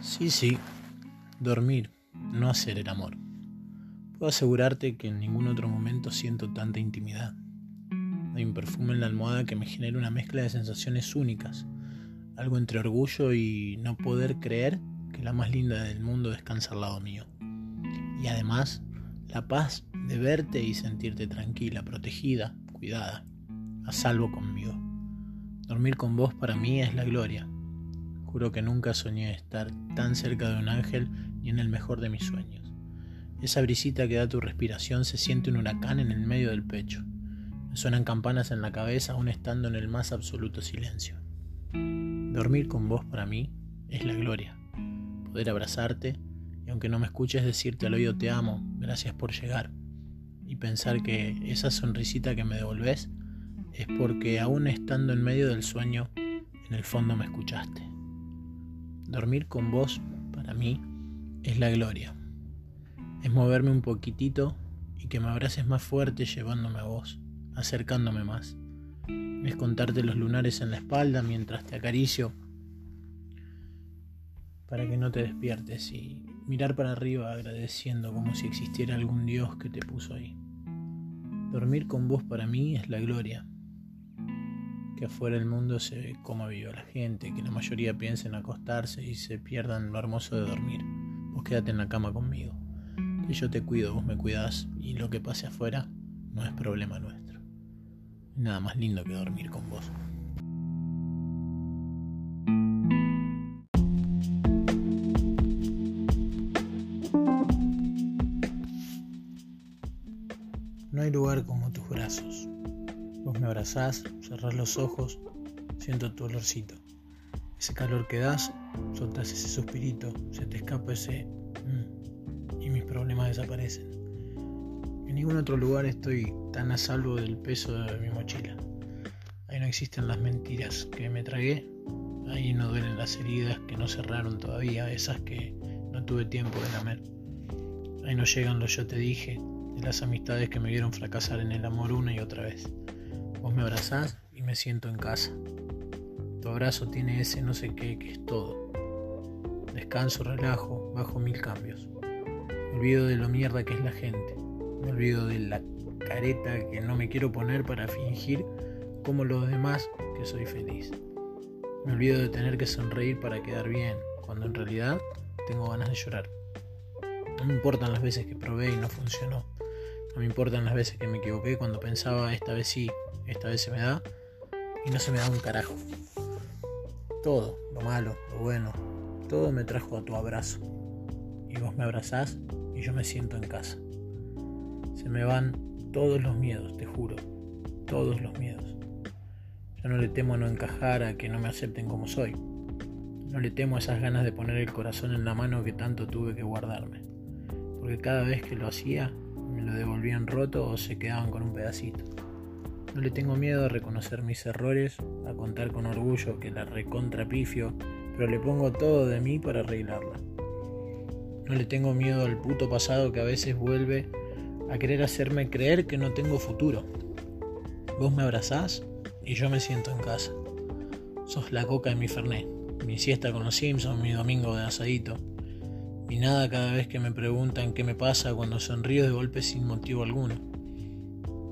Sí, sí, dormir, no hacer el amor. Puedo asegurarte que en ningún otro momento siento tanta intimidad. Hay un perfume en la almohada que me genera una mezcla de sensaciones únicas, algo entre orgullo y no poder creer que la más linda del mundo descansa al lado mío. Y además, la paz de verte y sentirte tranquila, protegida, cuidada, a salvo conmigo. Dormir con vos para mí es la gloria, Juro que nunca soñé estar tan cerca de un ángel ni en el mejor de mis sueños. Esa brisita que da tu respiración se siente un huracán en el medio del pecho. Me suenan campanas en la cabeza aún estando en el más absoluto silencio. Dormir con vos para mí es la gloria. Poder abrazarte y aunque no me escuches decirte al oído te amo, gracias por llegar. Y pensar que esa sonrisita que me devolves es porque aún estando en medio del sueño, en el fondo me escuchaste. Dormir con vos, para mí, es la gloria. Es moverme un poquitito y que me abraces más fuerte llevándome a vos, acercándome más. Es contarte los lunares en la espalda mientras te acaricio para que no te despiertes y mirar para arriba agradeciendo como si existiera algún Dios que te puso ahí. Dormir con vos para mí es la gloria que afuera del mundo se ve cómo vive la gente, que la mayoría piensa en acostarse y se pierdan lo hermoso de dormir. Vos quédate en la cama conmigo, que yo te cuido, vos me cuidás y lo que pase afuera no es problema nuestro. Nada más lindo que dormir con vos. No hay lugar como tus brazos Vos me abrazás, cerrás los ojos, siento tu olorcito. Ese calor que das, soltás ese suspirito, se te escapa ese... Mm, y mis problemas desaparecen. En ningún otro lugar estoy tan a salvo del peso de mi mochila. Ahí no existen las mentiras que me tragué. Ahí no duelen las heridas que no cerraron todavía, esas que no tuve tiempo de lamer. Ahí no llegan los yo te dije, de las amistades que me vieron fracasar en el amor una y otra vez. Vos me abrazás y me siento en casa. Tu abrazo tiene ese no sé qué que es todo. Descanso, relajo, bajo mil cambios. Me olvido de lo mierda que es la gente. Me olvido de la careta que no me quiero poner para fingir como los demás que soy feliz. Me olvido de tener que sonreír para quedar bien, cuando en realidad tengo ganas de llorar. No me importan las veces que probé y no funcionó. No me importan las veces que me equivoqué cuando pensaba esta vez sí, esta vez se me da y no se me da un carajo. Todo, lo malo, lo bueno, todo me trajo a tu abrazo. Y vos me abrazás y yo me siento en casa. Se me van todos los miedos, te juro, todos los miedos. Yo no le temo a no encajar, a que no me acepten como soy. No le temo a esas ganas de poner el corazón en la mano que tanto tuve que guardarme. Porque cada vez que lo hacía, me lo devolvían roto o se quedaban con un pedacito. No le tengo miedo a reconocer mis errores, a contar con orgullo que la recontrapifio, pero le pongo todo de mí para arreglarla. No le tengo miedo al puto pasado que a veces vuelve a querer hacerme creer que no tengo futuro. Vos me abrazás y yo me siento en casa. Sos la coca de mi fernet, mi siesta con los Simpsons, mi domingo de asadito. Mi nada cada vez que me preguntan qué me pasa cuando sonrío de golpe sin motivo alguno.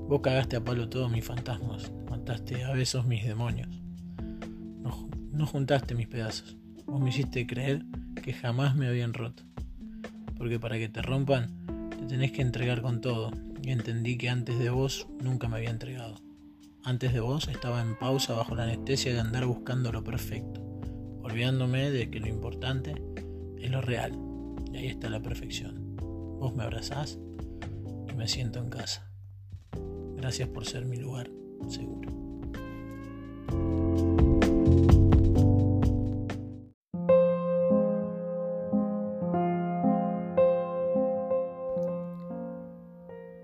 Vos cagaste a palo todos mis fantasmas, mataste a besos mis demonios. No, juntaste mis pedazos. Vos me hiciste creer que jamás me habían roto. Porque para que te rompan, te tenés que entregar con todo. Y entendí que antes de vos nunca me había entregado. Antes de vos estaba en pausa bajo la anestesia de andar buscando lo perfecto, olvidándome de que lo importante es lo real. Y ahí está la perfección. Vos me abrazás y me siento en casa. Gracias por ser mi lugar seguro.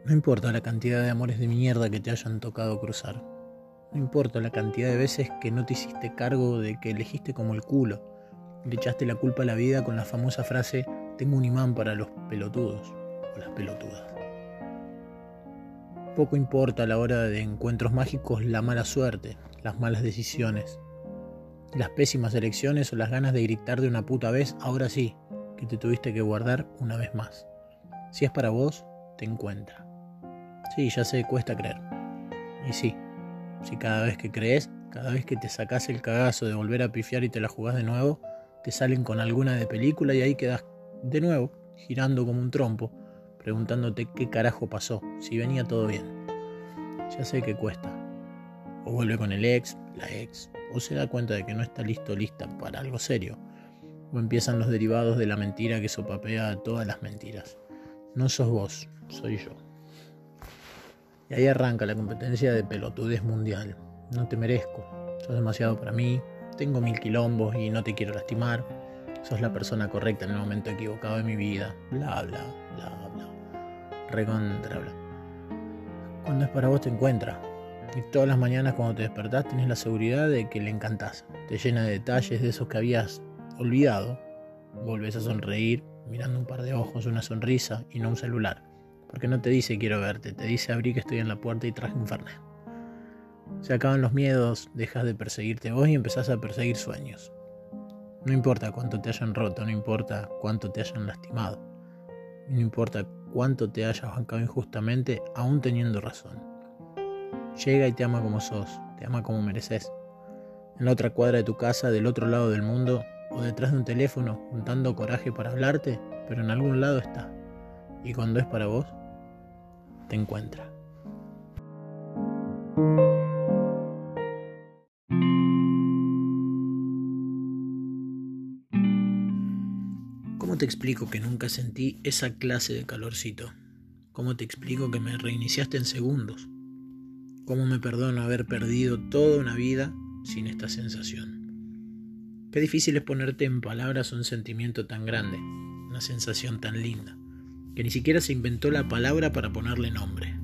No importa la cantidad de amores de mierda que te hayan tocado cruzar. No importa la cantidad de veces que no te hiciste cargo de que elegiste como el culo. Le echaste la culpa a la vida con la famosa frase, tengo un imán para los pelotudos o las pelotudas. Poco importa a la hora de encuentros mágicos la mala suerte, las malas decisiones. Las pésimas elecciones o las ganas de gritar de una puta vez, ahora sí, que te tuviste que guardar una vez más. Si es para vos, te encuentra. Sí, ya sé, cuesta creer. Y sí, si cada vez que crees, cada vez que te sacas el cagazo de volver a pifiar y te la jugás de nuevo, te salen con alguna de película y ahí quedas de nuevo, girando como un trompo, preguntándote qué carajo pasó, si venía todo bien. Ya sé que cuesta. O vuelve con el ex, la ex, o se da cuenta de que no está listo lista para algo serio, o empiezan los derivados de la mentira que sopapea todas las mentiras. No sos vos, soy yo. Y ahí arranca la competencia de pelotudez mundial. No te merezco, sos demasiado para mí, tengo mil quilombos y no te quiero lastimar, sos la persona correcta en el momento equivocado de mi vida, bla, bla, bla, bla. Recontra, bla. Cuando es para vos te encuentra. Y todas las mañanas cuando te despertás tenés la seguridad de que le encantás. Te llena de detalles de esos que habías olvidado. Volvés a sonreír mirando un par de ojos, una sonrisa y no un celular. Porque no te dice quiero verte, te dice abrí que estoy en la puerta y traje un fernet. Se acaban los miedos, dejas de perseguirte vos y empezás a perseguir sueños. No importa cuánto te hayan roto, no importa cuánto te hayan lastimado, no importa cuánto te hayas bancado injustamente, aún teniendo razón. Llega y te ama como sos, te ama como mereces. En la otra cuadra de tu casa, del otro lado del mundo, o detrás de un teléfono, juntando coraje para hablarte, pero en algún lado está. Y cuando es para vos, te encuentra. Explico que nunca sentí esa clase de calorcito? ¿Cómo te explico que me reiniciaste en segundos? ¿Cómo me perdono haber perdido toda una vida sin esta sensación? Qué difícil es ponerte en palabras un sentimiento tan grande, una sensación tan linda, que ni siquiera se inventó la palabra para ponerle nombre.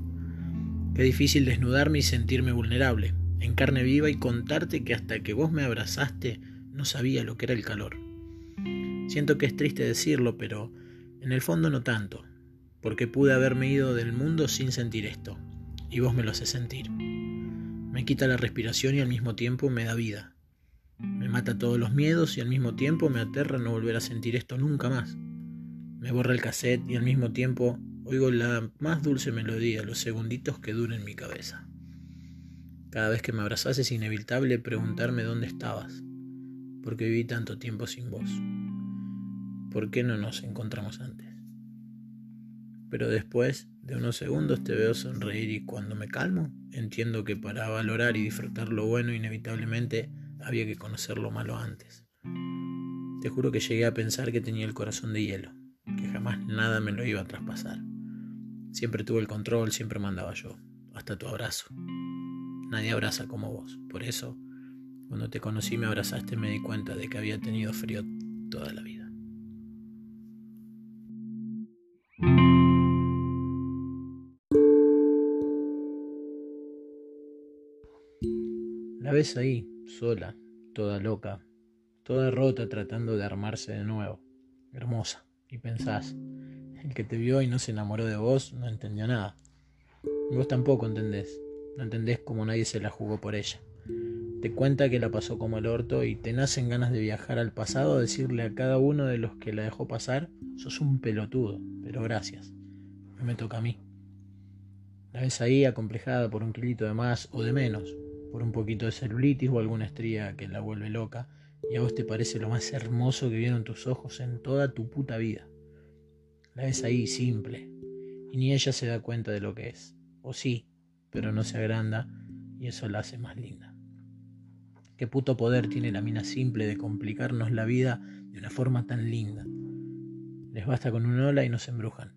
Qué difícil desnudarme y sentirme vulnerable, en carne viva y contarte que hasta que vos me abrazaste no sabía lo que era el calor. Siento que es triste decirlo, pero en el fondo no tanto, porque pude haberme ido del mundo sin sentir esto, y vos me lo haces sentir. Me quita la respiración y al mismo tiempo me da vida. Me mata todos los miedos y al mismo tiempo me aterra no volver a sentir esto nunca más. Me borra el cassette y al mismo tiempo oigo la más dulce melodía los segunditos que dura en mi cabeza. Cada vez que me abrazas es inevitable preguntarme dónde estabas, porque viví tanto tiempo sin vos. ¿Por qué no nos encontramos antes? Pero después de unos segundos te veo sonreír y cuando me calmo entiendo que para valorar y disfrutar lo bueno inevitablemente había que conocer lo malo antes. Te juro que llegué a pensar que tenía el corazón de hielo, que jamás nada me lo iba a traspasar. Siempre tuve el control, siempre mandaba yo, hasta tu abrazo. Nadie abraza como vos, por eso, cuando te conocí me abrazaste me di cuenta de que había tenido frío toda la vida. La ves ahí, sola, toda loca, toda rota tratando de armarse de nuevo, hermosa, y pensás, el que te vio y no se enamoró de vos no entendió nada. Vos tampoco entendés, no entendés cómo nadie se la jugó por ella. Te cuenta que la pasó como el orto y te nacen ganas de viajar al pasado a decirle a cada uno de los que la dejó pasar, sos un pelotudo, pero gracias. No me toca a mí. La ves ahí acomplejada por un kilito de más o de menos, por un poquito de celulitis o alguna estría que la vuelve loca, y a vos te parece lo más hermoso que vieron tus ojos en toda tu puta vida. La ves ahí simple, y ni ella se da cuenta de lo que es. O sí, pero no se agranda, y eso la hace más linda. Qué puto poder tiene la mina simple de complicarnos la vida de una forma tan linda. Les basta con un hola y nos embrujan.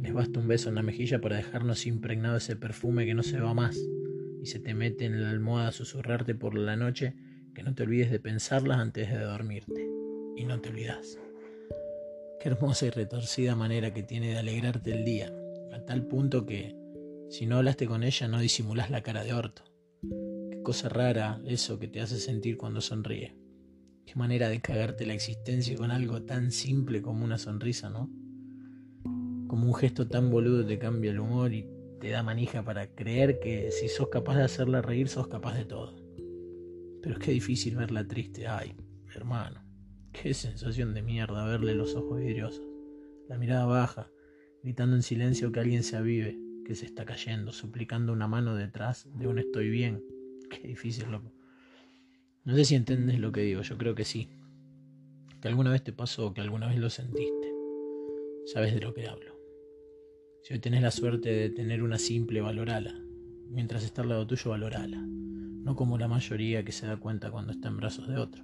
Les basta un beso en la mejilla para dejarnos impregnado ese perfume que no se va más y se te mete en la almohada a susurrarte por la noche que no te olvides de pensarlas antes de dormirte. Y no te olvidas. Qué hermosa y retorcida manera que tiene de alegrarte el día, a tal punto que si no hablaste con ella no disimulas la cara de orto. Qué cosa rara eso que te hace sentir cuando sonríe. Qué manera de cagarte la existencia con algo tan simple como una sonrisa, ¿no? Como un gesto tan boludo te cambia el humor y te da manija para creer que si sos capaz de hacerla reír, sos capaz de todo. Pero es que difícil verla triste. Ay, hermano, qué sensación de mierda verle los ojos vidriosos, la mirada baja, gritando en silencio que alguien se avive, que se está cayendo, suplicando una mano detrás de un estoy bien. Qué difícil, loco. No sé si entiendes lo que digo, yo creo que sí. Que alguna vez te pasó, que alguna vez lo sentiste. Sabes de lo que hablo. Si hoy tenés la suerte de tener una simple, valorala. Mientras está al lado tuyo, valorala. No como la mayoría que se da cuenta cuando está en brazos de otro.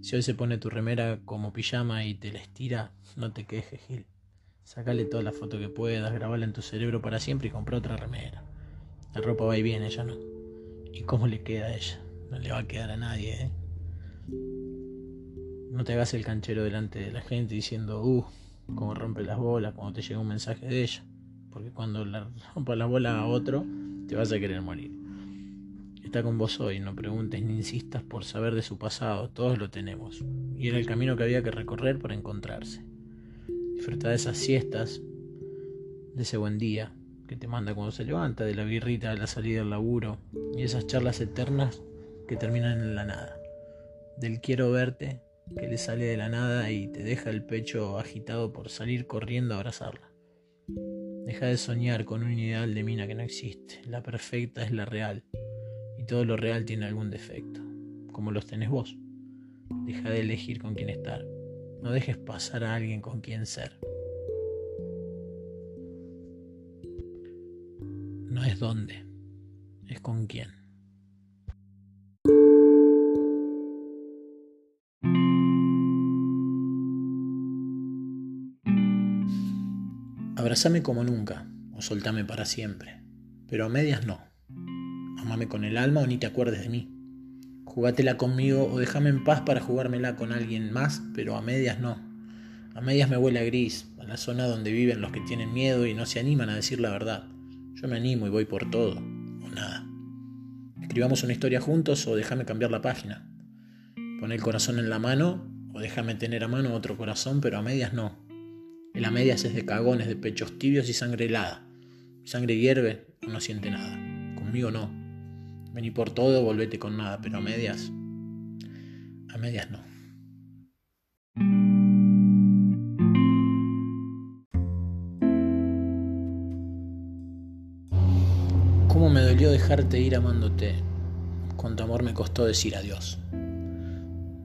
Si hoy se pone tu remera como pijama y te la estira, no te quejes, Gil. Sácale toda la foto que puedas, grabala en tu cerebro para siempre y compra otra remera. La ropa va y viene, ella no. ¿Y cómo le queda a ella? No le va a quedar a nadie, ¿eh? No te hagas el canchero delante de la gente diciendo, uh, cómo rompe las bolas cuando te llega un mensaje de ella. Porque cuando la rompa la bola a otro, te vas a querer morir. Está con vos hoy, no preguntes ni insistas por saber de su pasado, todos lo tenemos. Y era el camino que había que recorrer para encontrarse. Disfruta de esas siestas, de ese buen día que te manda cuando se levanta, de la birrita de la salida del laburo y esas charlas eternas que terminan en la nada. Del quiero verte que le sale de la nada y te deja el pecho agitado por salir corriendo a abrazarla. Deja de soñar con un ideal de mina que no existe. La perfecta es la real. Y todo lo real tiene algún defecto. Como los tenés vos. Deja de elegir con quién estar. No dejes pasar a alguien con quien ser. No es dónde. Es con quién. Abrazame como nunca, o soltame para siempre, pero a medias no. Amame con el alma o ni te acuerdes de mí. Jugátela conmigo o déjame en paz para jugármela con alguien más, pero a medias no. A medias me huele a gris, a la zona donde viven los que tienen miedo y no se animan a decir la verdad. Yo me animo y voy por todo, o nada. Escribamos una historia juntos o déjame cambiar la página. Pon el corazón en la mano o déjame tener a mano otro corazón, pero a medias no. El a medias es de cagones, de pechos tibios y sangre helada. Sangre hierve, no siente nada. Conmigo no. Vení por todo, volvete con nada, pero a medias. A medias no. ¿Cómo me dolió dejarte ir amándote? Cuánto amor me costó decir adiós.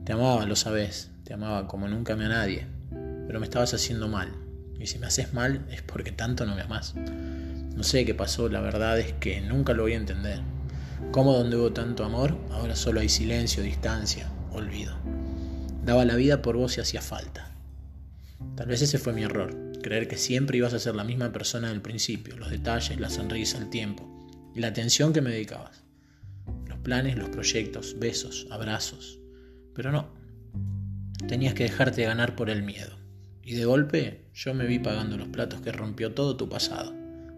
Te amaba, lo sabes, te amaba como nunca me a nadie, pero me estabas haciendo mal. Y si me haces mal es porque tanto no me amas. No sé qué pasó, la verdad es que nunca lo voy a entender. ¿Cómo donde hubo tanto amor, ahora solo hay silencio, distancia, olvido? Daba la vida por vos si hacía falta. Tal vez ese fue mi error, creer que siempre ibas a ser la misma persona del principio, los detalles, la sonrisa, el tiempo y la atención que me dedicabas. Los planes, los proyectos, besos, abrazos. Pero no, tenías que dejarte ganar por el miedo. Y de golpe yo me vi pagando los platos que rompió todo tu pasado.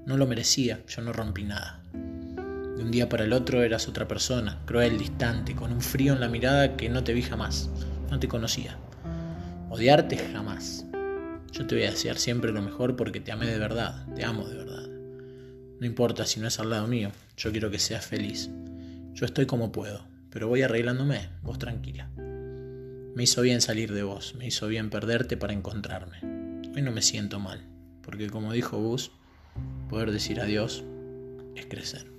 No lo merecía, yo no rompí nada. De un día para el otro eras otra persona, cruel, distante, con un frío en la mirada que no te vi jamás. No te conocía. Odiarte jamás. Yo te voy a desear siempre lo mejor porque te amé de verdad, te amo de verdad. No importa si no es al lado mío, yo quiero que seas feliz. Yo estoy como puedo, pero voy arreglándome, vos tranquila. Me hizo bien salir de vos, me hizo bien perderte para encontrarme. Hoy no me siento mal, porque como dijo Gus, poder decir adiós es crecer.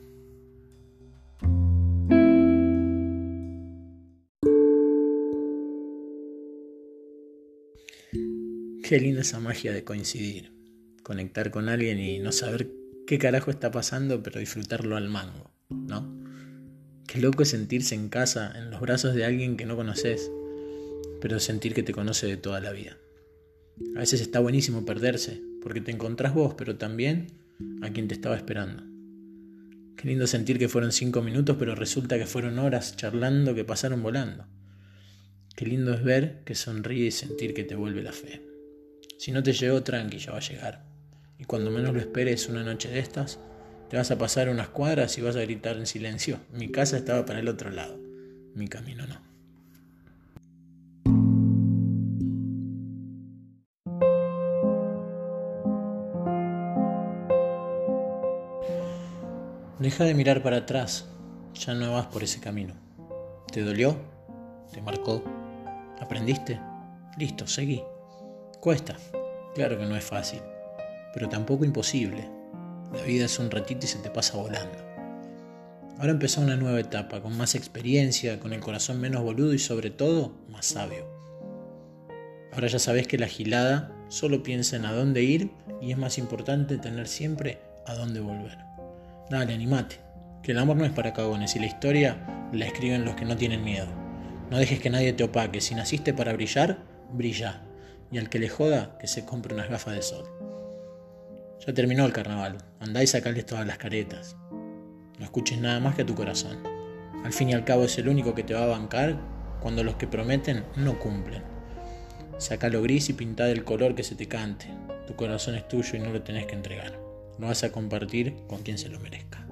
Qué linda esa magia de coincidir, conectar con alguien y no saber qué carajo está pasando, pero disfrutarlo al mango, ¿no? Qué loco es sentirse en casa, en los brazos de alguien que no conoces pero sentir que te conoce de toda la vida. A veces está buenísimo perderse, porque te encontrás vos, pero también a quien te estaba esperando. Qué lindo sentir que fueron cinco minutos, pero resulta que fueron horas charlando que pasaron volando. Qué lindo es ver que sonríe y sentir que te vuelve la fe. Si no te llegó, tranqui, ya va a llegar. Y cuando menos lo esperes una noche de estas, te vas a pasar unas cuadras y vas a gritar en silencio. Mi casa estaba para el otro lado, mi camino no. Deja de mirar para atrás, ya no vas por ese camino. ¿Te dolió? ¿Te marcó? ¿Aprendiste? Listo, seguí. Cuesta. Claro que no es fácil, pero tampoco imposible. La vida es un ratito y se te pasa volando. Ahora empezó una nueva etapa, con más experiencia, con el corazón menos boludo y sobre todo más sabio. Ahora ya sabes que la gilada solo piensa en a dónde ir y es más importante tener siempre a dónde volver. Dale, animate, que el amor no es para cagones y la historia la escriben los que no tienen miedo. No dejes que nadie te opaque, si naciste para brillar, brilla. Y al que le joda, que se compre unas gafas de sol. Ya terminó el carnaval, andá y sacales todas las caretas. No escuches nada más que a tu corazón. Al fin y al cabo es el único que te va a bancar cuando los que prometen no cumplen. Sacalo gris y pintá del color que se te cante. Tu corazón es tuyo y no lo tenés que entregar. Lo vas a compartir con quien se lo merezca.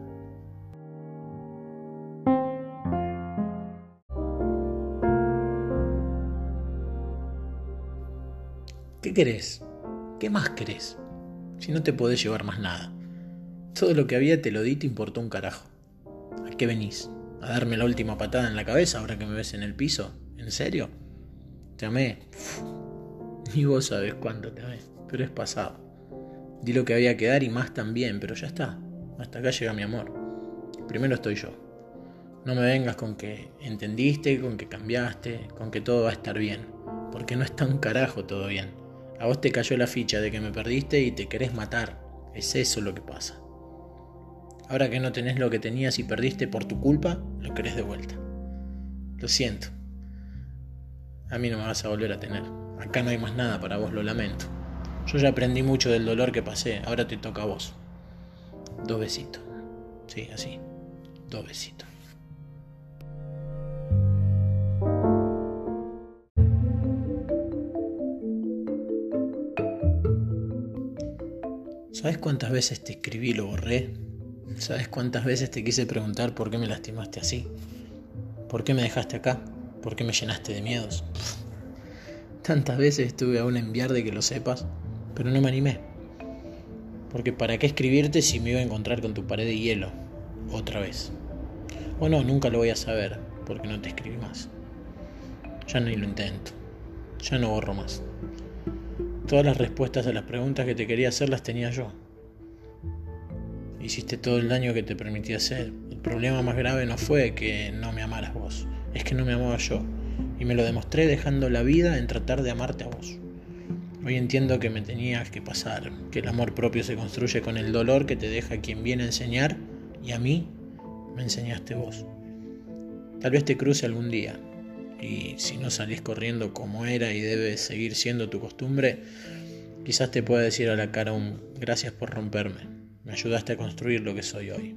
¿Qué querés? ¿Qué más querés? Si no te podés llevar más nada. Todo lo que había te lo di te importó un carajo. ¿A qué venís? ¿A darme la última patada en la cabeza ahora que me ves en el piso? ¿En serio? Te amé. Ni vos sabés cuánto te amé, pero es pasado. Di lo que había que dar y más también, pero ya está. Hasta acá llega mi amor. Primero estoy yo. No me vengas con que entendiste, con que cambiaste, con que todo va a estar bien. Porque no está un carajo todo bien. A vos te cayó la ficha de que me perdiste y te querés matar. Es eso lo que pasa. Ahora que no tenés lo que tenías y perdiste por tu culpa, lo querés de vuelta. Lo siento. A mí no me vas a volver a tener. Acá no hay más nada para vos, lo lamento. Yo ya aprendí mucho del dolor que pasé, ahora te toca a vos. Dos besitos. Sí, así. Dos besitos. ¿Sabes cuántas veces te escribí y lo borré? ¿Sabes cuántas veces te quise preguntar por qué me lastimaste así? ¿Por qué me dejaste acá? ¿Por qué me llenaste de miedos? Tantas veces estuve aún enviar de que lo sepas, pero no me animé. Porque ¿para qué escribirte si me iba a encontrar con tu pared de hielo? Otra vez. O no, nunca lo voy a saber, porque no te escribí más. Ya no lo intento. Ya no borro más. Todas las respuestas a las preguntas que te quería hacer las tenía yo. Hiciste todo el daño que te permití hacer. El problema más grave no fue que no me amaras vos, es que no me amaba yo. Y me lo demostré dejando la vida en tratar de amarte a vos. Hoy entiendo que me tenías que pasar, que el amor propio se construye con el dolor que te deja quien viene a enseñar y a mí me enseñaste vos. Tal vez te cruce algún día, y si no salís corriendo como era y debe seguir siendo tu costumbre, quizás te pueda decir a la cara un gracias por romperme, me ayudaste a construir lo que soy hoy.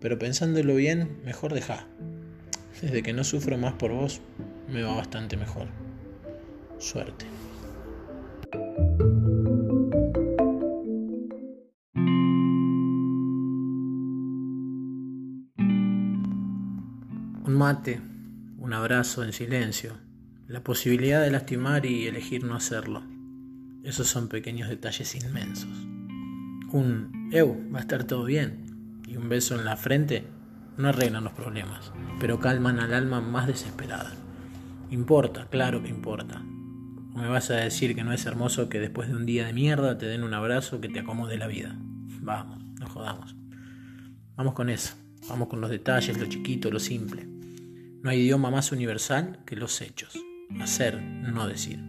Pero pensándolo bien, mejor deja. Desde que no sufro más por vos, me va bastante mejor. Suerte. Un mate un abrazo en silencio, la posibilidad de lastimar y elegir no hacerlo. Esos son pequeños detalles inmensos. Un Eu, va a estar todo bien y un beso en la frente no arreglan los problemas, pero calman al alma más desesperada. Importa, claro que importa. ¿O me vas a decir que no es hermoso que después de un día de mierda te den un abrazo que te acomode la vida? Vamos, no jodamos. Vamos con eso. Vamos con los detalles, lo chiquito, lo simple. No hay idioma más universal que los hechos. Hacer, no decir.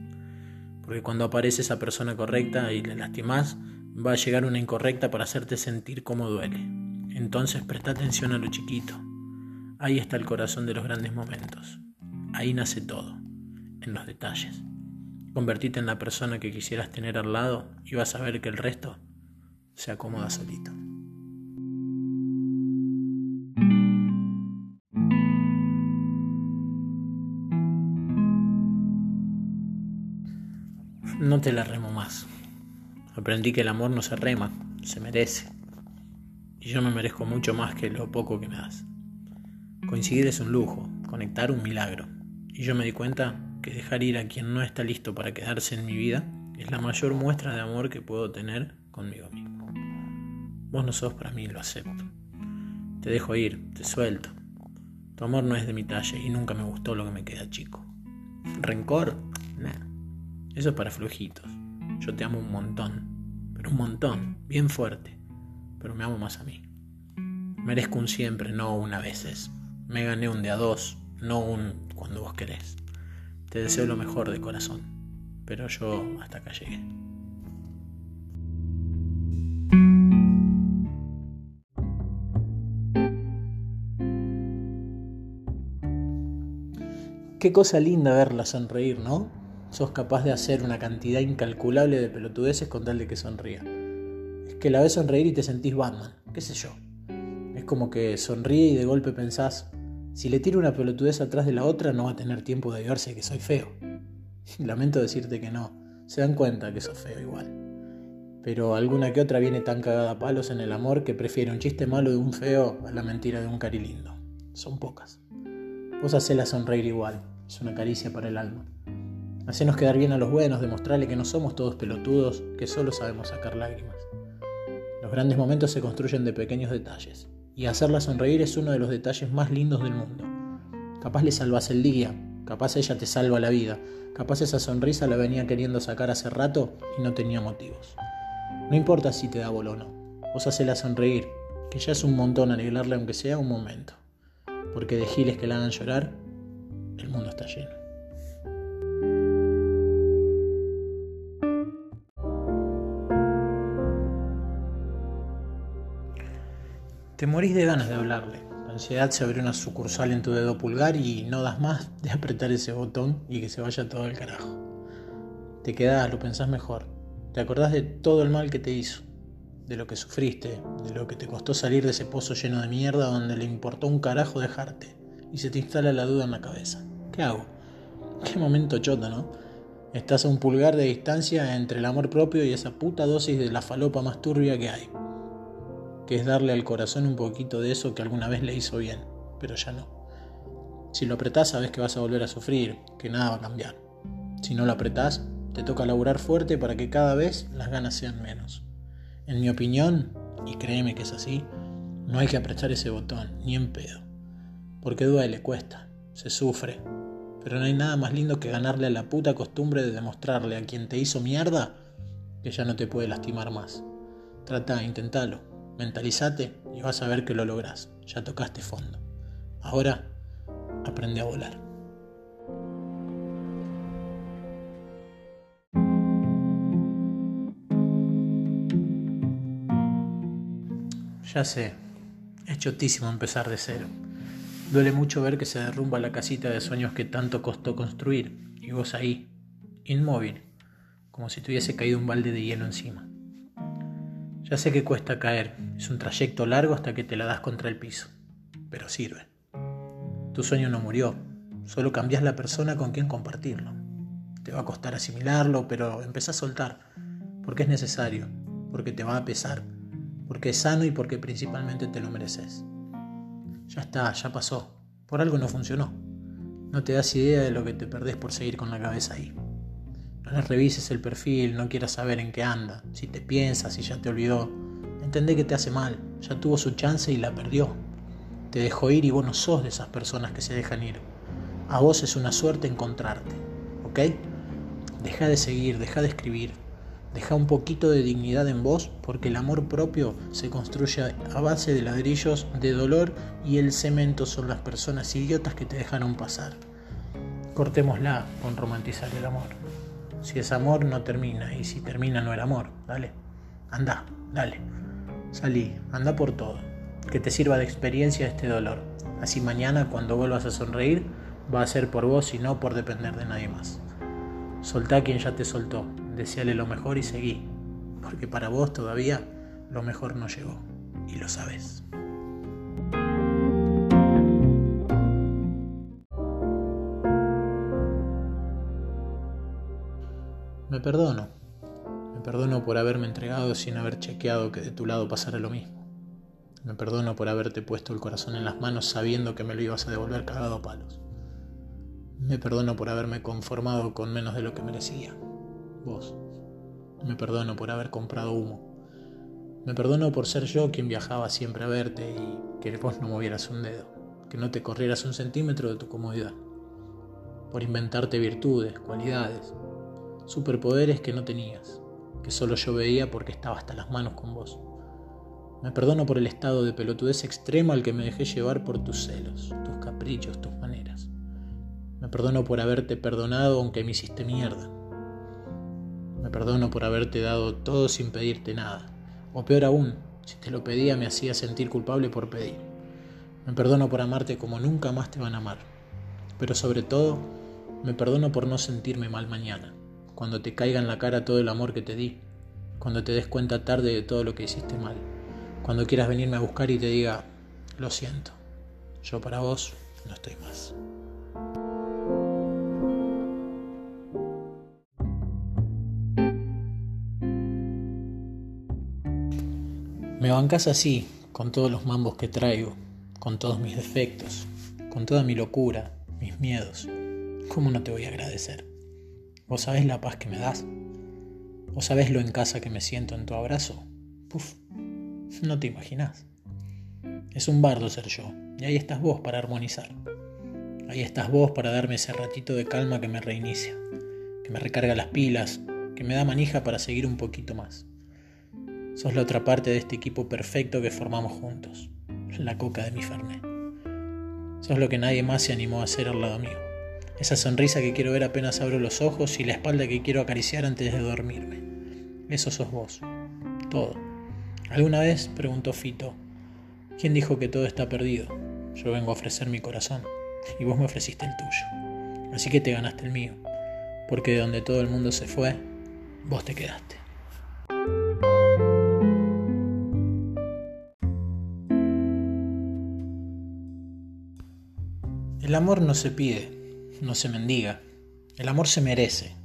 Porque cuando aparece esa persona correcta y le lastimas, va a llegar una incorrecta para hacerte sentir cómo duele. Entonces presta atención a lo chiquito. Ahí está el corazón de los grandes momentos. Ahí nace todo, en los detalles. Convertite en la persona que quisieras tener al lado y vas a ver que el resto se acomoda solito. No te la remo más. Aprendí que el amor no se rema, se merece. Y yo me merezco mucho más que lo poco que me das. Coincidir es un lujo, conectar un milagro. Y yo me di cuenta que dejar ir a quien no está listo para quedarse en mi vida es la mayor muestra de amor que puedo tener conmigo mismo. Vos no sos para mí, lo acepto. Te dejo ir, te suelto. Tu amor no es de mi talla y nunca me gustó lo que me queda chico. ¿Rencor? Nah. Eso es para flojitos. Yo te amo un montón. Pero un montón. Bien fuerte. Pero me amo más a mí. Merezco un siempre, no un a veces. Me gané un de a dos, no un cuando vos querés. Te deseo lo mejor de corazón. Pero yo hasta acá llegué. Qué cosa linda verla sonreír, ¿no? Sos capaz de hacer una cantidad incalculable de pelotudeces con tal de que sonría. Es que la ves sonreír y te sentís Batman, qué sé yo. Es como que sonríe y de golpe pensás, si le tiro una pelotudez atrás de la otra no va a tener tiempo de verse que soy feo. Lamento decirte que no, se dan cuenta que sos feo igual. Pero alguna que otra viene tan cagada a palos en el amor que prefiere un chiste malo de un feo a la mentira de un cari lindo. Son pocas. Vos hacela sonreír igual, es una caricia para el alma. Hacenos quedar bien a los buenos, demostrarle que no somos todos pelotudos, que solo sabemos sacar lágrimas. Los grandes momentos se construyen de pequeños detalles, y hacerla sonreír es uno de los detalles más lindos del mundo. Capaz le salvas el día, capaz ella te salva la vida, capaz esa sonrisa la venía queriendo sacar hace rato y no tenía motivos. No importa si te da bolo o no, vos hacela sonreír, que ya es un montón arreglarle aunque sea un momento porque de giles que la hagan llorar, el mundo está lleno. Te morís de ganas de hablarle. La ansiedad se abre una sucursal en tu dedo pulgar y no das más de apretar ese botón y que se vaya todo el carajo. Te quedás, lo pensás mejor. Te acordás de todo el mal que te hizo de lo que sufriste, de lo que te costó salir de ese pozo lleno de mierda donde le importó un carajo dejarte, y se te instala la duda en la cabeza. ¿Qué hago? Qué momento choto, ¿no? Estás a un pulgar de distancia entre el amor propio y esa puta dosis de la falopa más turbia que hay, que es darle al corazón un poquito de eso que alguna vez le hizo bien, pero ya no. Si lo apretás sabes que vas a volver a sufrir, que nada va a cambiar. Si no lo apretás, te toca laburar fuerte para que cada vez las ganas sean menos. En mi opinión, y créeme que es así, no hay que apretar ese botón, ni en pedo. Porque duele, cuesta, se sufre. Pero no hay nada más lindo que ganarle a la puta costumbre de demostrarle a quien te hizo mierda que ya no te puede lastimar más. Trata, intentalo, mentalizate y vas a ver que lo lográs. Ya tocaste fondo. Ahora, aprende a volar. Ya sé, es chotísimo empezar de cero. Duele mucho ver que se derrumba la casita de sueños que tanto costó construir, y vos ahí, inmóvil, como si tuviese caído un balde de hielo encima. Ya sé que cuesta caer, es un trayecto largo hasta que te la das contra el piso, pero sirve. Tu sueño no murió, solo cambias la persona con quien compartirlo. Te va a costar asimilarlo, pero empezá a soltar, porque es necesario, porque te va a pesar porque es sano y porque principalmente te lo mereces. Ya está, ya pasó. Por algo no funcionó. No te das idea de lo que te perdés por seguir con la cabeza ahí. No revises el perfil, no quieras saber en qué anda, si te piensas, si ya te olvidó. Entendé que te hace mal, ya tuvo su chance y la perdió. Te dejó ir y vos no sos de esas personas que se dejan ir. A vos es una suerte encontrarte, ¿ok? Deja de seguir, deja de escribir, Deja un poquito de dignidad en vos porque el amor propio se construye a base de ladrillos de dolor y el cemento son las personas idiotas que te dejaron pasar. Cortémosla con romantizar el amor. Si es amor no termina y si termina no era amor. Dale, anda, dale. Salí, anda por todo. Que te sirva de experiencia este dolor. Así mañana cuando vuelvas a sonreír va a ser por vos y no por depender de nadie más. Soltá quien ya te soltó deseale lo mejor y seguí, porque para vos todavía lo mejor no llegó, y lo sabes. Perdono, me perdono por haberme entregado sin haber chequeado que de tu lado pasara lo mismo. Me perdono por haberte puesto el corazón en las manos sabiendo que me lo ibas a devolver cagado a palos. Me perdono por haberme conformado con menos de lo que merecía vos. Me perdono por haber comprado humo. Me perdono por ser yo quien viajaba siempre a verte y que vos no movieras un dedo. que no te corrieras un centímetro de tu comodidad. Por inventarte virtudes, cualidades, superpoderes que no tenías, que solo yo veía porque estaba hasta las manos con vos. Me perdono por el estado de pelotudez extremo al que me dejé llevar por tus celos, tus caprichos, tus maneras. Me perdono por haberte perdonado aunque me hiciste mierda. Me perdono por haberte dado todo sin pedirte nada. O peor aún, si te lo pedía me hacía sentir culpable por pedir. Me perdono por amarte como nunca más te van a amar. Pero sobre todo, me perdono por no sentirme mal mañana, cuando te caiga en la cara todo el amor que te di, cuando te des cuenta tarde de todo lo que hiciste mal cuando quieras venirme a buscar y te diga, lo siento, yo para vos no estoy más. Me bancas así, con todos los mambos que traigo, con todos mis defectos, con toda mi locura, mis miedos. ¿Cómo no te voy a agradecer? ¿Vos sabés la paz que me das? ¿Vos sabés lo en casa que me siento en tu abrazo? Puf, no te imaginas. Es un bardo ser yo, y ahí estás vos para armonizar. Ahí estás vos para darme ese ratito de calma que me reinicia, que me recarga las pilas, que me da manija para seguir un poquito más. Sos la otra parte de este equipo perfecto que formamos juntos, la coca de mi Fernet. Sos lo que nadie más se animó a hacer al lado mío. Esa sonrisa que quiero ver apenas abro los ojos y la espalda que quiero acariciar antes de dormirme. Eso sos vos. Todo. Alguna vez preguntó Fito, ¿quién dijo que todo está perdido? Yo vengo a ofrecer mi corazón y vos me ofreciste el tuyo. Así que te ganaste el mío, porque de donde todo el mundo se fue, vos te quedaste. El amor no se pide, no se mendiga. El amor se merece.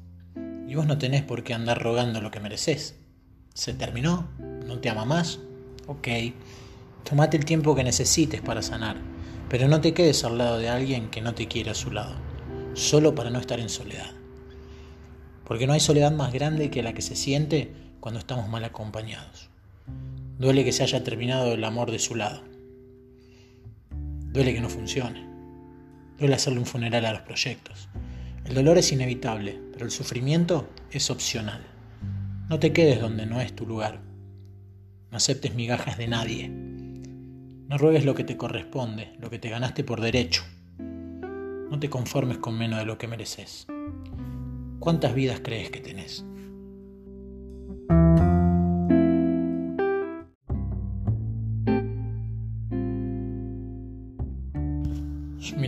Y vos no tenés por qué andar rogando lo que mereces. Se terminó, ¿No te ama más? Ok. Tómate el tiempo que necesites para sanar, pero no te quedes al lado de alguien que no te quiere a su lado, solo para no estar en soledad. Porque no hay soledad más grande que la que se siente cuando estamos mal acompañados. Duele que se haya terminado el amor de su lado. Duele que no funcione. Duele hacerle un funeral a los proyectos. El dolor es inevitable, pero el sufrimiento es opcional. No te quedes donde no es tu lugar. No aceptes migajas de nadie. No ruegues lo que te corresponde, lo que te ganaste por derecho. No te conformes con menos de lo que mereces. ¿Cuántas vidas crees que tenés?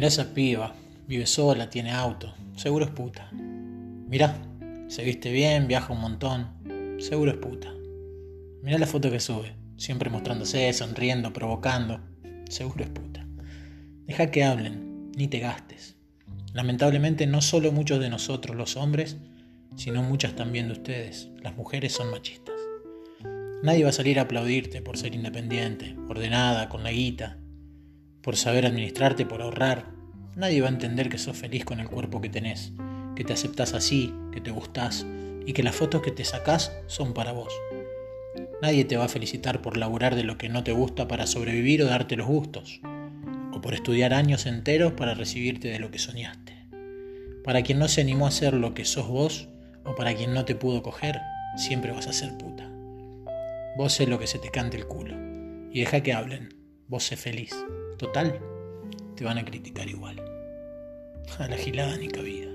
Mirá esa piba, vive sola, tiene auto, seguro es puta. Mirá, se viste bien, viaja un montón, seguro es puta. Mirá la foto que sube, siempre mostrándose, sonriendo, provocando. Seguro es puta. Deja que hablen, ni te gastes. Lamentablemente no solo muchos de nosotros los hombres, sino muchas también de ustedes, las mujeres son machistas. Nadie va a salir a aplaudirte por ser independiente, ordenada, con la guita, por saber administrarte, por ahorrar. Nadie va a entender que sos feliz con el cuerpo que tenés, que te aceptás así, que te gustás y que las fotos que te sacás son para vos. Nadie te va a felicitar por laburar de lo que no te gusta para sobrevivir o darte los gustos, o por estudiar años enteros para recibirte de lo que soñaste. Para quien no se animó a ser lo que sos vos, o para quien no te pudo coger, siempre vas a ser puta. Vos sé lo que se te cante el culo, y deja que hablen, vos sé feliz. Total, te van a criticar igual. A la gilada ni cabida.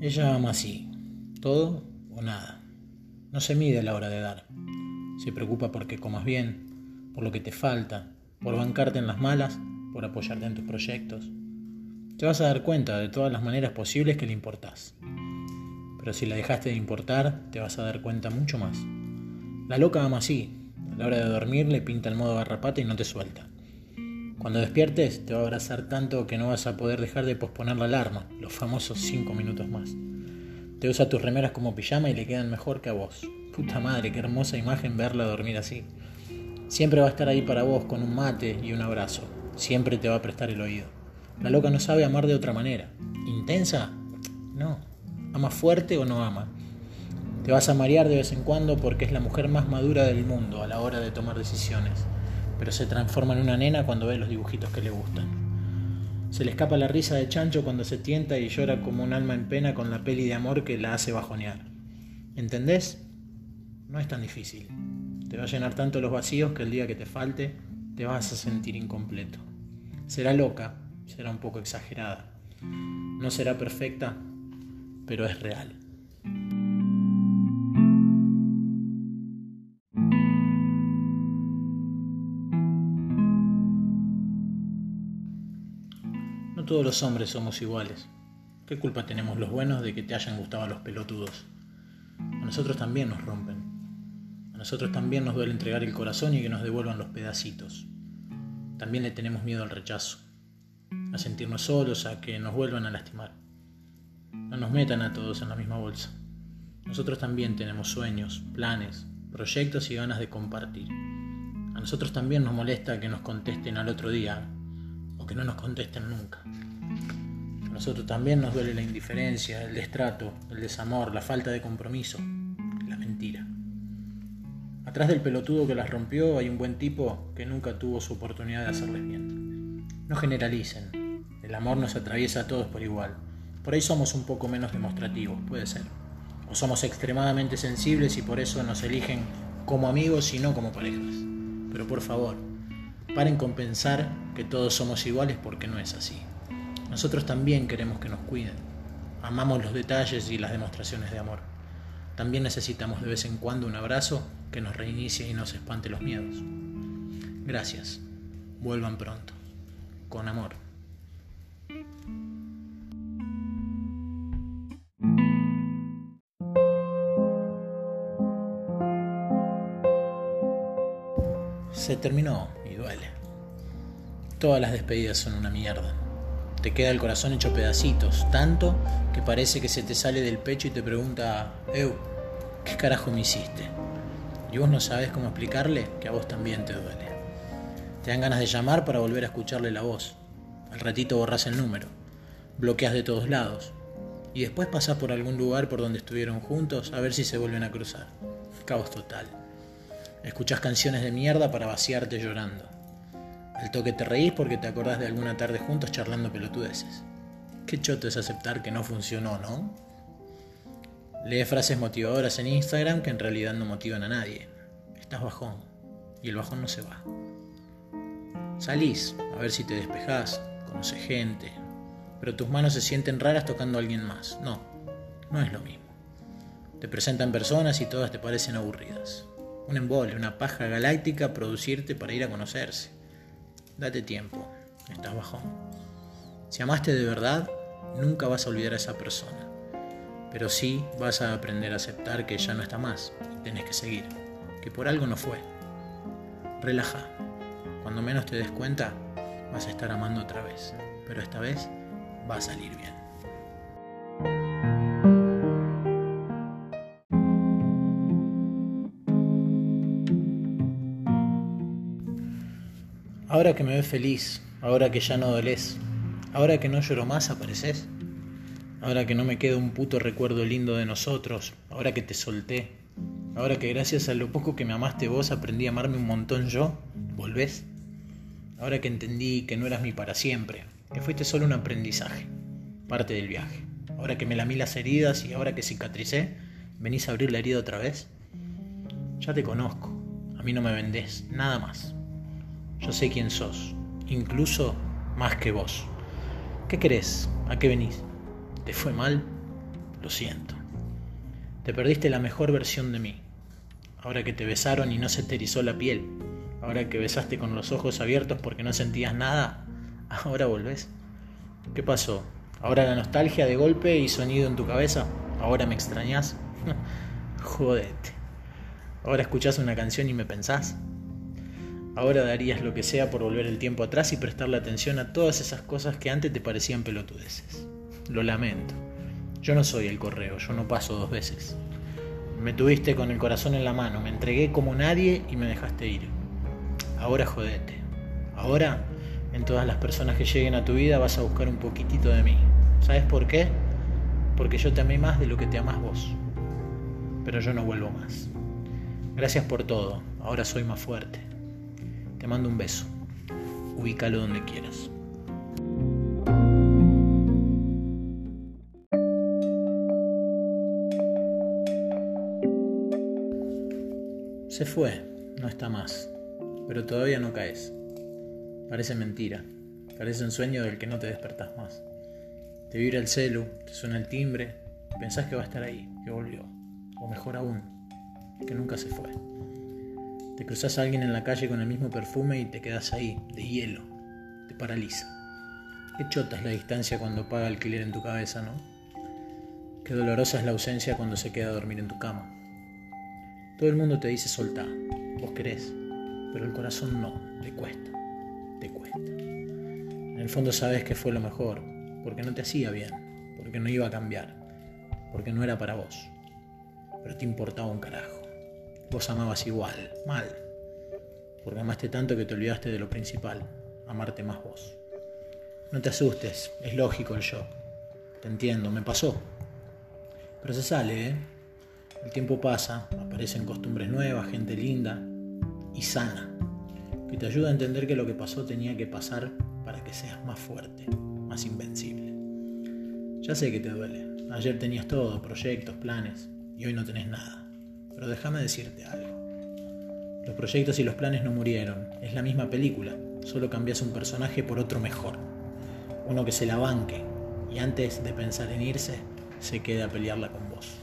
Ella ama así, todo o nada. No se mide a la hora de dar. Se preocupa porque comas bien, por lo que te falta, por bancarte en las malas, por apoyarte en tus proyectos. Te vas a dar cuenta de todas las maneras posibles que le importás. Pero si la dejaste de importar, te vas a dar cuenta mucho más. La loca ama así. A la hora de dormir le pinta el modo garrapata y no te suelta. Cuando despiertes te va a abrazar tanto que no vas a poder dejar de posponer la alarma, los famosos 5 minutos más. Te usa tus remeras como pijama y le quedan mejor que a vos. Puta madre, qué hermosa imagen verla dormir así. Siempre va a estar ahí para vos con un mate y un abrazo. Siempre te va a prestar el oído. La loca no sabe amar de otra manera. ¿Intensa? No. ¿Ama fuerte o no ama? Te vas a marear de vez en cuando porque es la mujer más madura del mundo a la hora de tomar decisiones, pero se transforma en una nena cuando ve los dibujitos que le gustan. Se le escapa la risa de chancho cuando se tienta y llora como un alma en pena con la peli de amor que la hace bajonear. ¿Entendés? No es tan difícil. Te va a llenar tanto los vacíos que el día que te falte te vas a sentir incompleto. Será loca, será un poco exagerada. No será perfecta, pero es real. No todos los hombres somos iguales. ¿Qué culpa tenemos los buenos de que te hayan gustado los pelotudos? A nosotros también nos rompen. A nosotros también nos duele entregar el corazón y que nos devuelvan los pedacitos. También le tenemos miedo al rechazo, a sentirnos solos, a que nos vuelvan a lastimar. No nos metan a todos en la misma bolsa. Nosotros también tenemos sueños, planes, proyectos y ganas de compartir. A nosotros también nos molesta que nos contesten al otro día o que no nos contesten nunca. A nosotros también nos duele la indiferencia, el destrato, el desamor, la falta de compromiso, la mentira. Atrás del pelotudo que las rompió hay un buen tipo que nunca tuvo su oportunidad de hacerles bien. No generalicen. El amor nos atraviesa a todos por igual. Por ahí somos un poco menos demostrativos, puede ser. O somos extremadamente sensibles y por eso nos eligen como amigos y no como parejas. Pero por favor, paren con pensar que todos somos iguales porque no es así. Nosotros también queremos que nos cuiden. Amamos los detalles y las demostraciones de amor. También necesitamos de vez en cuando un abrazo que nos reinicie y nos espante los miedos. Gracias. Vuelvan pronto. Con amor. Se terminó y duele. Todas las despedidas son una mierda. Te queda el corazón hecho pedacitos, tanto que parece que se te sale del pecho y te pregunta, Eu, ¿qué carajo me hiciste? Y vos no sabes cómo explicarle que a vos también te duele. Te dan ganas de llamar para volver a escucharle la voz. Al ratito borras el número. Bloqueas de todos lados. Y después pasás por algún lugar por donde estuvieron juntos a ver si se vuelven a cruzar. Caos total. Escuchás canciones de mierda para vaciarte llorando. Al toque te reís porque te acordás de alguna tarde juntos charlando pelotudeces. Qué choto es aceptar que no funcionó, ¿no? Lee frases motivadoras en Instagram que en realidad no motivan a nadie. Estás bajón y el bajón no se va. Salís a ver si te despejás, conoces gente, pero tus manos se sienten raras tocando a alguien más. No, no es lo mismo. Te presentan personas y todas te parecen aburridas. Un embole, una paja galáctica producirte para ir a conocerse. Date tiempo, estás bajón. Si amaste de verdad, nunca vas a olvidar a esa persona. Pero sí vas a aprender a aceptar que ya no está más y tenés que seguir, que por algo no fue. Relaja. Cuando menos te des cuenta, vas a estar amando otra vez. Pero esta vez va a salir bien. Ahora que me ves feliz, ahora que ya no dolés, ahora que no lloro más, apareces. Ahora que no me queda un puto recuerdo lindo de nosotros, ahora que te solté, ahora que gracias a lo poco que me amaste vos aprendí a amarme un montón yo, ¿volvés? Ahora que entendí que no eras mi para siempre, que fuiste solo un aprendizaje, parte del viaje. Ahora que me lamí las heridas y ahora que cicatricé, ¿venís a abrir la herida otra vez? Ya te conozco, a mí no me vendés, nada más. Yo sé quién sos, incluso más que vos. ¿Qué querés? ¿A qué venís? ¿Te fue mal? Lo siento. Te perdiste la mejor versión de mí. Ahora que te besaron y no se te erizó la piel. Ahora que besaste con los ojos abiertos porque no sentías nada. Ahora volvés. ¿Qué pasó? ¿Ahora la nostalgia de golpe y sonido en tu cabeza? ¿Ahora me extrañás? Jodete. ¿Ahora escuchás una canción y me pensás? Ahora darías lo que sea por volver el tiempo atrás y prestarle atención a todas esas cosas que antes te parecían pelotudeces. Lo lamento. Yo no soy el correo, yo no paso dos veces. Me tuviste con el corazón en la mano, me entregué como nadie y me dejaste ir. Ahora jodete. Ahora, en todas las personas que lleguen a tu vida vas a buscar un poquitito de mí. ¿Sabes por qué? Porque yo te amé más de lo que te amás vos. pero yo no vuelvo más. Gracias por todo, ahora soy más fuerte. Te mando un beso. Ubícalo donde quieras. Se fue, no está más, pero todavía no caes. Parece mentira, parece un sueño del que no te despertás más. Te vibra el celu, te suena el timbre, pensás que va a estar ahí, que volvió, o mejor aún, que nunca se fue. Te cruzas a alguien en la calle con el mismo perfume y te quedas ahí, de hielo, te paraliza. Qué chota es la distancia cuando paga alquiler en tu cabeza, ¿no? Qué dolorosa es la ausencia cuando se queda a dormir en tu cama. Todo el mundo te dice soltá, vos querés, pero el corazón no, te cuesta, te cuesta. En el fondo sabes que fue lo mejor, porque no te hacía bien, porque no iba a cambiar, porque no era para vos, pero te importaba un carajo. Vos amabas igual, mal, porque amaste tanto que te olvidaste de lo principal, amarte más vos. No te asustes, es lógico el shock. Te entiendo, me pasó. Pero se sale, ¿eh? El tiempo pasa, aparecen costumbres nuevas, gente linda y sana, que te ayuda a entender que lo que pasó tenía que pasar para que seas más fuerte, más invencible. Ya sé que te duele. Ayer tenías todo, proyectos, planes, y hoy no tenés nada. Pero déjame decirte algo. Los proyectos y los planes no murieron, es la misma película, solo cambias un personaje por otro mejor. Uno que se la banque y antes de pensar en irse, se quede a pelearla con vos.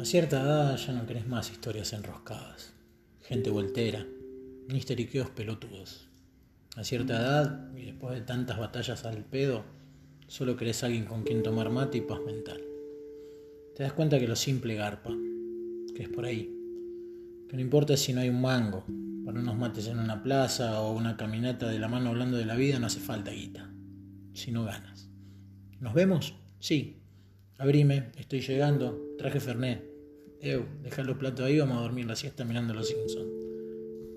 A cierta edad ya no querés más historias enroscadas, gente voltera, ni histeriqueos pelotudos. A cierta edad, y después de tantas batallas al pedo, solo querés alguien con quien tomar mate y paz mental. Te das cuenta que lo simple garpa, que es por ahí. Que no importa si no hay un mango, para unos mates en una plaza o una caminata de la mano hablando de la vida no hace falta guita, si no ganas. ¿Nos vemos? Sí. Abrime, estoy llegando, traje Fernet. Eu, deja los platos ahí, vamos a dormir la siesta mirando los Simpsons.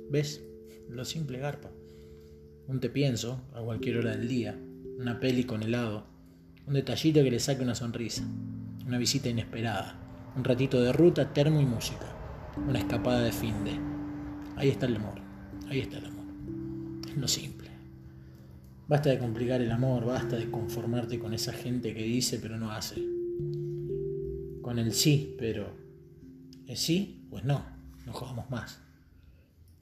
¿Ves? Lo simple garpa. Un te pienso, a cualquier hora del día, una peli con helado, un detallito que le saque una sonrisa, una visita inesperada, un ratito de ruta, termo y música, una escapada de fin de. Ahí está el amor, ahí está el amor. Es lo simple. Basta de complicar el amor, basta de conformarte con esa gente que dice pero no hace. Con el sí, pero ¿es sí? Pues no, no jugamos más.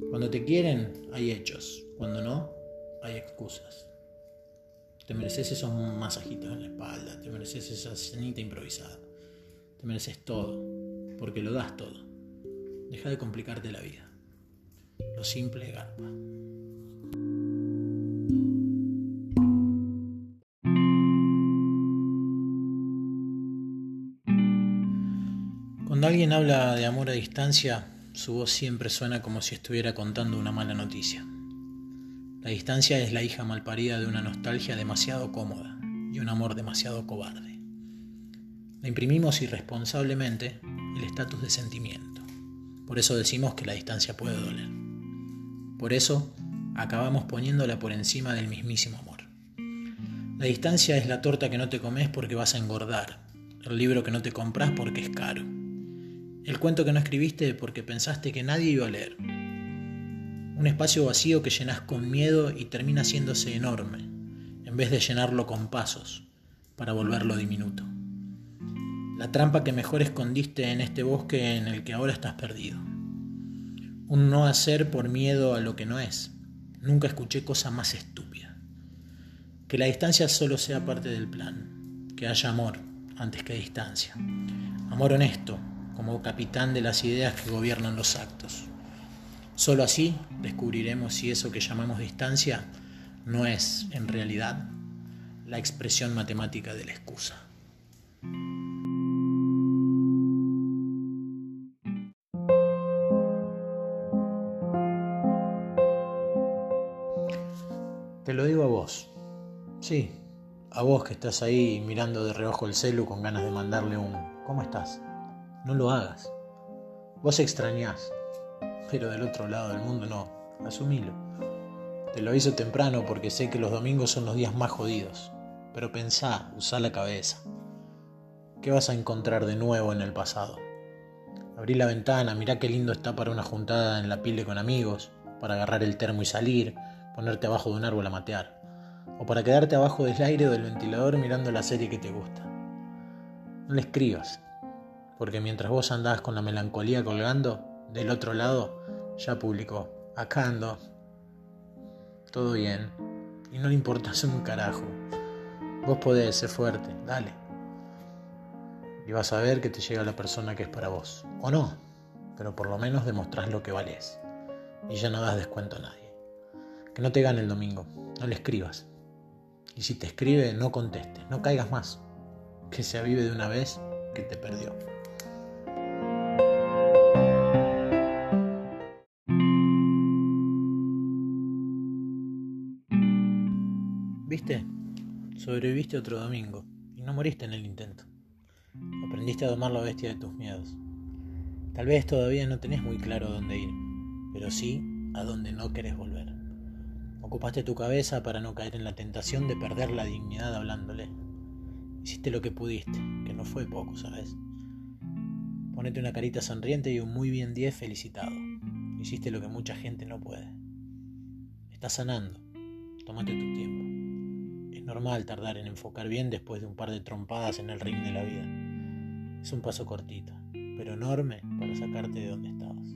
Cuando te quieren, hay hechos. Cuando no, hay excusas. Te mereces esos masajitos en la espalda, te mereces esa cenita improvisada. Te mereces todo, porque lo das todo. Deja de complicarte la vida. Lo simple garpa. Cuando alguien habla de amor a distancia, su voz siempre suena como si estuviera contando una mala noticia. La distancia es la hija malparida de una nostalgia demasiado cómoda y un amor demasiado cobarde. Le imprimimos irresponsablemente el estatus de sentimiento. Por eso decimos que la distancia puede doler. Por eso acabamos poniéndola por encima del mismísimo amor. La distancia es la torta que no te comes porque vas a engordar, el libro que no te compras porque es caro el cuento que no escribiste porque pensaste que nadie iba a leer. Un espacio vacío que llenas con miedo y termina haciéndose enorme, en vez de llenarlo con pasos, para volverlo diminuto. La trampa que mejor escondiste en este bosque en el que ahora estás perdido. Un no hacer por miedo a lo que no es. Nunca escuché cosa más estúpida. Que la distancia solo sea parte del plan. Que haya amor antes que distancia. Amor honesto, como capitán de las ideas que gobiernan los actos. Solo así descubriremos si eso que llamamos distancia no es, en realidad, la expresión matemática de la excusa. Te lo digo a vos. Sí, a vos que estás ahí mirando de reojo el celu con ganas de mandarle un ¿Cómo estás? No lo hagas. Vos extrañás, pero del otro lado del mundo no. Asumilo. Te lo aviso temprano porque sé que los domingos son los días más jodidos. Pero pensá, usá la cabeza. ¿Qué vas a encontrar de nuevo en el pasado? Abrí la ventana, mirá qué lindo está para una juntada en la pile con amigos, para agarrar el termo y salir, ponerte abajo de un árbol a matear, o para quedarte abajo del aire del ventilador mirando la serie que te gusta. No le escribas, porque mientras vos andás con la melancolía colgando, del otro lado ya publicó, acá ando, todo bien, y no le importas un carajo. Vos podés ser fuerte, dale. Y vas a ver que te llega la persona que es para vos. O no, pero por lo menos demostrás lo que valés. Y ya no das descuento a nadie. Que no te gane el domingo, no le escribas. Y si te escribe, no contestes, no caigas más. Que se avive de una vez que te perdió. Sobreviviste otro domingo y no moriste en el intento. Aprendiste a domar la bestia de tus miedos. Tal vez todavía no tenés muy claro dónde ir, pero sí a dónde no querés volver. Ocupaste tu cabeza para no caer en la tentación de perder la dignidad hablándole. Hiciste lo que pudiste, que no fue poco, ¿sabes? Ponete una carita sonriente y un muy bien 10 felicitado. Hiciste lo que mucha gente no puede. Estás sanando. Tómate tu tiempo normal tardar en enfocar bien después de un par de trompadas en el ring de la vida. Es un paso cortito, pero enorme para sacarte de donde estabas.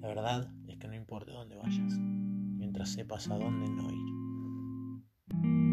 La verdad es que no importa dónde vayas, mientras sepas a dónde no ir.